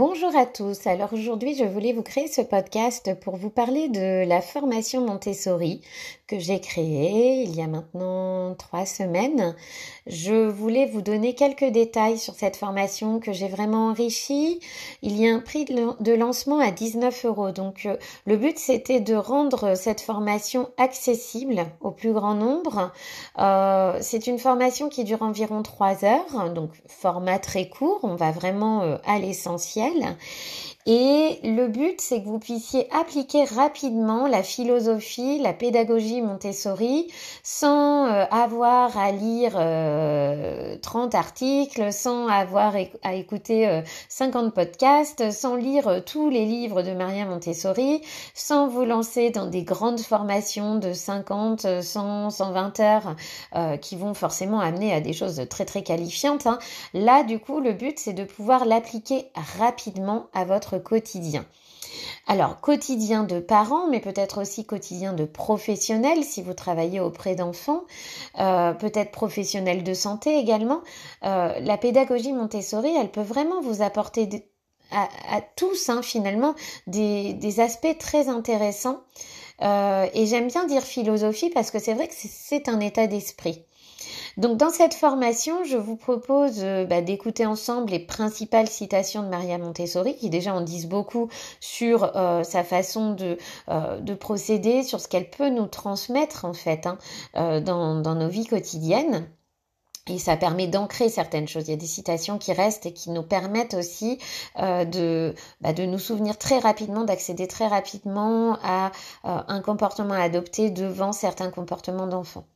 Bonjour à tous. Alors aujourd'hui, je voulais vous créer ce podcast pour vous parler de la formation Montessori que j'ai créée il y a maintenant trois semaines. Je voulais vous donner quelques détails sur cette formation que j'ai vraiment enrichie. Il y a un prix de lancement à 19 euros. Donc euh, le but c'était de rendre cette formation accessible au plus grand nombre. Euh, c'est une formation qui dure environ trois heures, donc format très court. On va vraiment euh, à l'essentiel naturelle et le but, c'est que vous puissiez appliquer rapidement la philosophie, la pédagogie Montessori sans euh, avoir à lire 30 euh, articles, sans avoir à écouter 50 euh, podcasts, sans lire tous les livres de Maria Montessori, sans vous lancer dans des grandes formations de 50, 100, 120 heures qui vont forcément amener à des choses très très qualifiantes. Hein. Là, du coup, le but, c'est de pouvoir l'appliquer rapidement à votre quotidien. Alors, quotidien de parents, mais peut-être aussi quotidien de professionnels si vous travaillez auprès d'enfants, euh, peut-être professionnels de santé également. Euh, la pédagogie Montessori, elle peut vraiment vous apporter à, tous hein, finalement des, aspects très intéressants. Euh, et j'aime bien dire philosophie parce que c'est vrai que c'est un état d'esprit. Donc dans cette formation, je vous propose euh, bah, d'écouter ensemble les principales citations de Maria Montessori, qui déjà en disent beaucoup sur euh, sa façon de, euh, de, procéder, sur ce qu'elle peut nous transmettre en fait hein, dans, nos vies quotidiennes. Et ça permet d'ancrer certaines choses. Il y a des citations qui restent et qui nous permettent aussi de, bah, de nous souvenir très rapidement, d'accéder très rapidement à un comportement à adopter devant certains comportements d'enfants.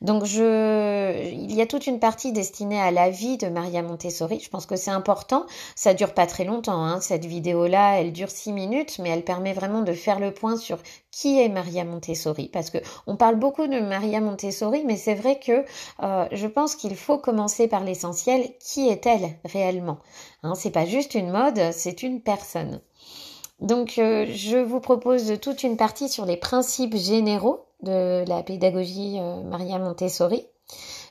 Donc je, il y a toute une partie destinée à la vie de Maria Montessori. Je pense que c'est important. Ça dure pas très longtemps. Hein. Cette vidéo-là, elle dure six minutes, mais elle permet vraiment de faire le point sur qui est Maria Montessori. Parce que on parle beaucoup de Maria Montessori, mais c'est vrai que euh, je pense qu'il faut commencer par l'essentiel. Qui est-elle réellement hein, C'est pas juste une mode, c'est une personne. Donc, euh, je vous propose toute une partie sur les principes généraux de la pédagogie euh, Maria Montessori,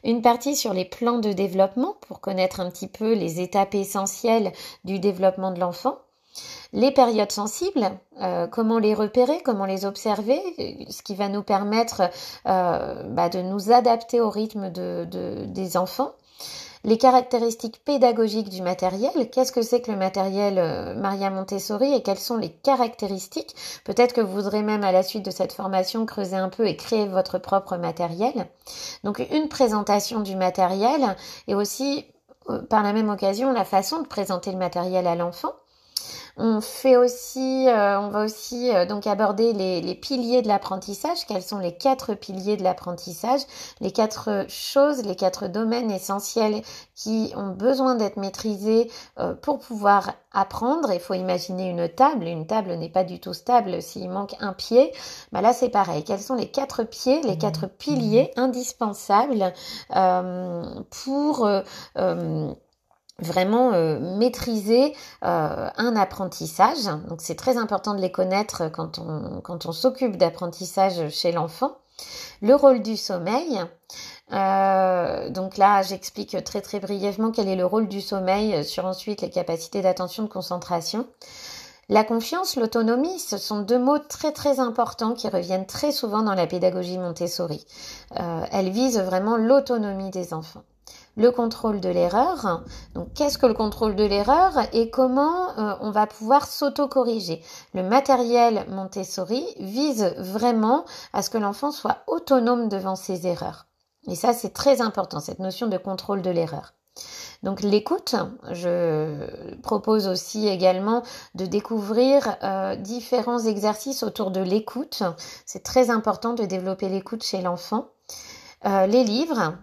une partie sur les plans de développement pour connaître un petit peu les étapes essentielles du développement de l'enfant, les périodes sensibles, euh, comment les repérer, comment les observer, ce qui va nous permettre bah, de nous adapter au rythme des enfants les caractéristiques pédagogiques du matériel, qu'est-ce que c'est que le matériel euh, Maria Montessori et quelles sont les caractéristiques? Peut-être que vous voudrez même à la suite de cette formation creuser un peu et créer votre propre matériel. Donc une présentation du matériel et aussi euh, par la même occasion la façon de présenter le matériel à l'enfant. On fait aussi, euh, on va aussi euh, donc aborder les, les piliers de l'apprentissage. Quels sont les quatre piliers de l'apprentissage? Les quatre choses, les quatre domaines essentiels qui ont besoin d'être maîtrisés euh, pour pouvoir apprendre. Il faut imaginer une table. Une table n'est pas du tout stable s'il manque un pied. Bah là, c'est pareil. Quels sont les quatre pieds, les quatre piliers indispensables pour vraiment euh, maîtriser euh, un apprentissage. Donc c'est très important de les connaître quand on, quand on s'occupe d'apprentissage chez l'enfant. Le rôle du sommeil. Euh, donc là, j'explique très très brièvement quel est le rôle du sommeil sur ensuite les capacités d'attention, de concentration. La confiance, l'autonomie, ce sont deux mots très très importants qui reviennent très souvent dans la pédagogie Montessori. Euh, elle vise vraiment l'autonomie des enfants le contrôle de l'erreur. Donc qu'est-ce que le contrôle de l'erreur et comment euh, on va pouvoir s'auto-corriger? Le matériel Montessori vise vraiment à ce que l'enfant soit autonome devant ses erreurs. Et ça c'est très important, cette notion de contrôle de l'erreur. Donc l'écoute, je propose aussi également de découvrir euh, différents exercices autour de l'écoute. C'est très important de développer l'écoute chez l'enfant. Euh, les livres,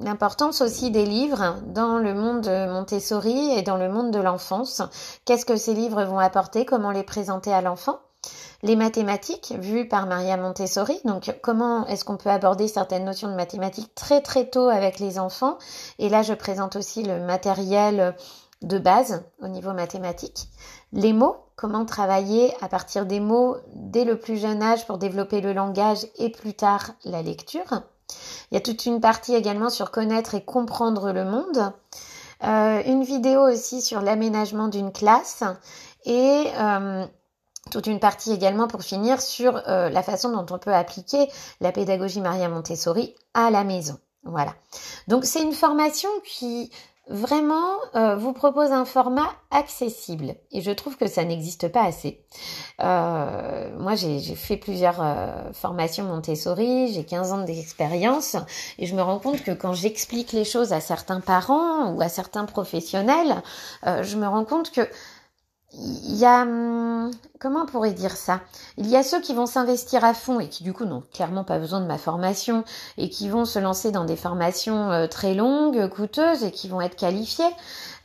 l'importance aussi des livres dans le monde Montessori et dans le monde de l'enfance. Qu'est-ce que ces livres vont apporter? Comment les présenter à l'enfant? Les mathématiques vues par Maria Montessori. Donc, comment est-ce qu'on peut aborder certaines notions de mathématiques très très tôt avec les enfants? Et là, je présente aussi le matériel de base au niveau mathématique. Les mots, comment travailler à partir des mots dès le plus jeune âge pour développer le langage et plus tard la lecture? Il y a toute une partie également sur connaître et comprendre le monde. une vidéo aussi sur l'aménagement d'une classe et toute une partie également pour finir sur la façon dont on peut appliquer la pédagogie Maria Montessori à la maison. Voilà. Donc c'est une formation qui vraiment euh, vous propose un format accessible et je trouve que ça n'existe pas assez. Euh, moi j'ai fait plusieurs euh, formations Montessori, j'ai 15 ans d'expérience et je me rends compte que quand j'explique les choses à certains parents ou à certains professionnels, je me rends compte que il y a hum, comment on pourrait dire ça? Il y a ceux qui vont s'investir à fond et qui du coup n'ont clairement pas besoin de ma formation et qui vont se lancer dans des formations euh, très longues, coûteuses et qui vont être qualifiés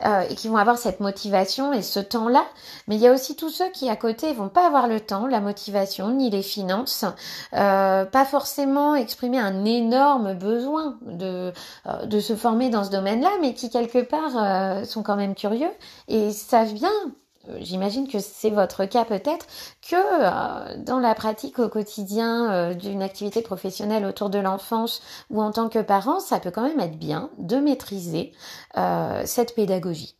euh, et qui vont avoir cette motivation et ce temps-là. Mais il y a aussi tous ceux qui à côté vont pas avoir le temps, la motivation ni les finances, euh, pas forcément exprimer un énorme besoin de de se former dans ce domaine-là, mais qui quelque part sont quand même curieux et savent bien j'imagine que c'est votre cas peut-être, que euh, dans la pratique au quotidien euh, d'une activité professionnelle autour de l'enfance ou en tant que parent, ça peut quand même être bien de maîtriser cette pédagogie.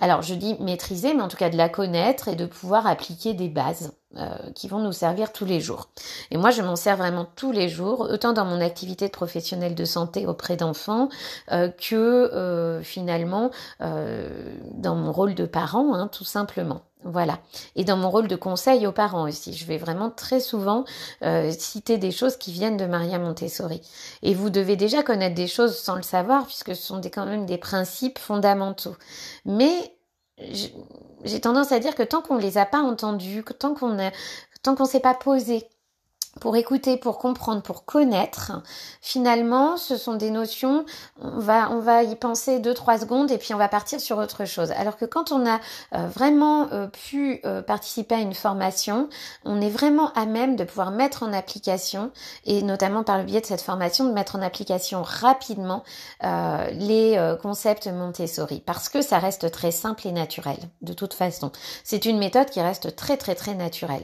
Alors je dis maîtriser, mais en tout cas de la connaître et de pouvoir appliquer des bases qui vont nous servir tous les jours. Et moi je m'en sers vraiment tous les jours, autant dans mon activité de professionnelle de santé auprès d'enfants que finalement dans mon rôle de parent, hein, tout simplement. Voilà. Et dans mon rôle de conseil aux parents aussi, je vais vraiment très souvent euh, citer des choses qui viennent de Maria Montessori. Et vous devez déjà connaître des choses sans le savoir, puisque ce sont des, quand même des principes fondamentaux. Mais j'ai tendance à dire que tant qu'on ne les a pas entendus, tant qu'on tant qu'on s'est pas posé pour écouter, pour comprendre, pour connaître. Finalement, ce sont des notions, on va, on va y penser deux, trois secondes et puis on va partir sur autre chose. Alors que quand on a euh, vraiment euh, pu euh, participer à une formation, on est vraiment à même de pouvoir mettre en application et notamment par le biais de cette formation, de mettre en application rapidement les concepts Montessori parce que ça reste très simple et naturel de toute façon. C'est une méthode qui reste très, très, très naturelle.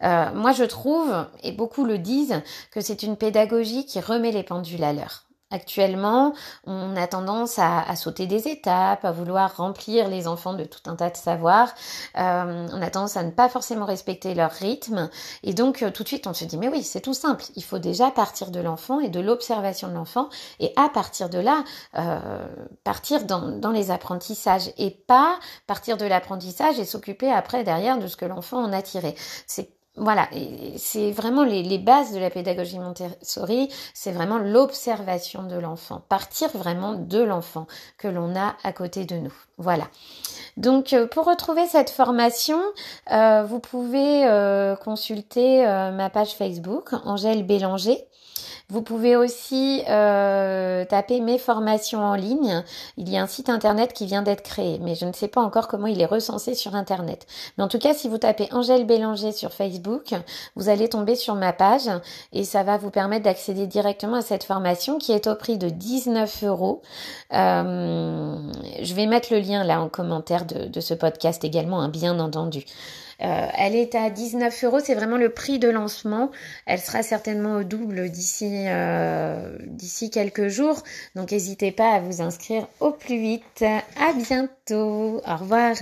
moi, je trouve, et beaucoup le disent, que c'est une pédagogie qui remet les pendules à l'heure. Actuellement, on a tendance à, sauter des étapes, à vouloir remplir les enfants de tout un tas de savoirs. Euh, on a tendance à ne pas forcément respecter leur rythme. Et donc, euh, tout de suite, on se dit, mais oui, c'est tout simple. Il faut déjà partir de l'enfant et de l'observation de l'enfant. Et à partir de là, euh, partir dans, dans, les apprentissages. Et pas partir de l'apprentissage et s'occuper après, derrière, de ce que l'enfant en a tiré. C'est voilà, c'est vraiment les, bases de la pédagogie Montessori, c'est vraiment l'observation de l'enfant, partir vraiment de l'enfant que l'on a à côté de nous. Voilà. Donc euh, pour retrouver cette formation, euh, vous pouvez euh, consulter ma page Facebook, Angèle Bélanger. Vous pouvez aussi taper mes formations en ligne. Il y a un site internet qui vient d'être créé, mais je ne sais pas encore comment il est recensé sur internet. Mais en tout cas, si vous tapez Angèle Bélanger sur Facebook, vous allez tomber sur ma page et ça va vous permettre d'accéder directement à cette formation qui est au prix de 19 euros. Je vais mettre le là en commentaire de, de ce podcast également, hein, bien entendu. Euh, elle est à 19 euros, c'est vraiment le prix de lancement. Elle sera certainement au double d'ici euh, d'ici quelques jours. Donc n'hésitez pas à vous inscrire au plus vite. À bientôt. Au revoir.